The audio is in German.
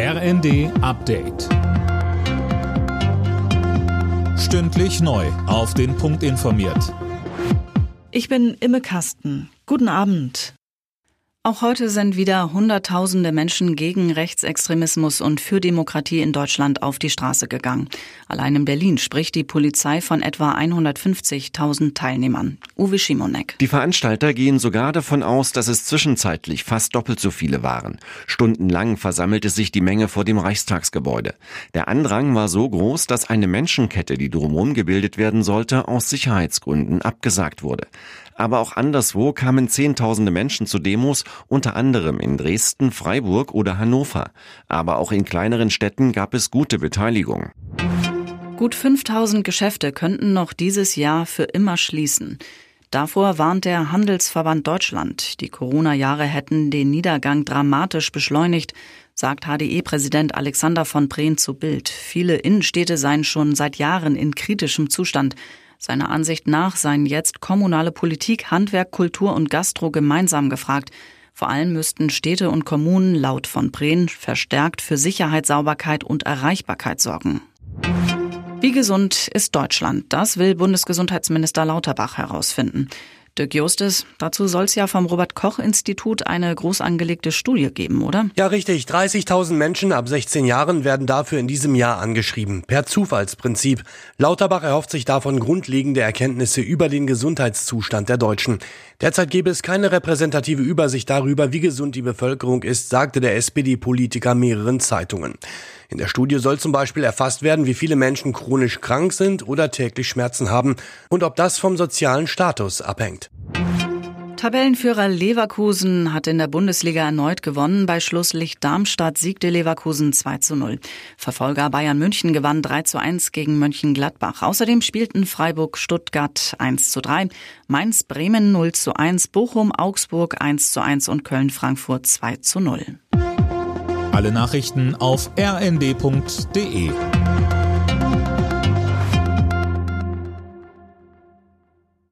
RND Update. Stündlich neu. Auf den Punkt informiert. Ich bin Imme Kasten. Guten Abend. Auch heute sind wieder Hunderttausende Menschen gegen Rechtsextremismus und für Demokratie in Deutschland auf die Straße gegangen. Allein in Berlin spricht die Polizei von etwa 150.000 Teilnehmern. Uwe Schimonek. Die Veranstalter gehen sogar davon aus, dass es zwischenzeitlich fast doppelt so viele waren. Stundenlang versammelte sich die Menge vor dem Reichstagsgebäude. Der Andrang war so groß, dass eine Menschenkette, die drumherum gebildet werden sollte, aus Sicherheitsgründen abgesagt wurde. Aber auch anderswo kamen Zehntausende Menschen zu Demos, unter anderem in Dresden, Freiburg oder Hannover. Aber auch in kleineren Städten gab es gute Beteiligung. Gut 5000 Geschäfte könnten noch dieses Jahr für immer schließen. Davor warnt der Handelsverband Deutschland. Die Corona-Jahre hätten den Niedergang dramatisch beschleunigt, sagt HDE-Präsident Alexander von Prehn zu Bild. Viele Innenstädte seien schon seit Jahren in kritischem Zustand. Seiner Ansicht nach seien jetzt kommunale Politik, Handwerk, Kultur und Gastro gemeinsam gefragt. Vor allem müssten Städte und Kommunen laut von Prehn verstärkt für Sicherheit, Sauberkeit und Erreichbarkeit sorgen. Wie gesund ist Deutschland? Das will Bundesgesundheitsminister Lauterbach herausfinden. Dirk Justes, dazu soll es ja vom Robert-Koch-Institut eine groß angelegte Studie geben, oder? Ja, richtig. 30.000 Menschen ab 16 Jahren werden dafür in diesem Jahr angeschrieben. Per Zufallsprinzip. Lauterbach erhofft sich davon grundlegende Erkenntnisse über den Gesundheitszustand der Deutschen. Derzeit gäbe es keine repräsentative Übersicht darüber, wie gesund die Bevölkerung ist, sagte der SPD-Politiker mehreren Zeitungen. In der Studie soll zum Beispiel erfasst werden, wie viele Menschen chronisch krank sind oder täglich Schmerzen haben und ob das vom sozialen Status abhängt. Tabellenführer Leverkusen hat in der Bundesliga erneut gewonnen. Bei Schlusslicht Darmstadt siegte Leverkusen 2 zu 0. Verfolger Bayern München gewann 3 zu 1 gegen Mönchengladbach. Außerdem spielten Freiburg Stuttgart 1 zu 3, Mainz Bremen 0 zu 1, Bochum Augsburg 1 zu 1 und Köln Frankfurt 2 zu 0. Alle Nachrichten auf rnd.de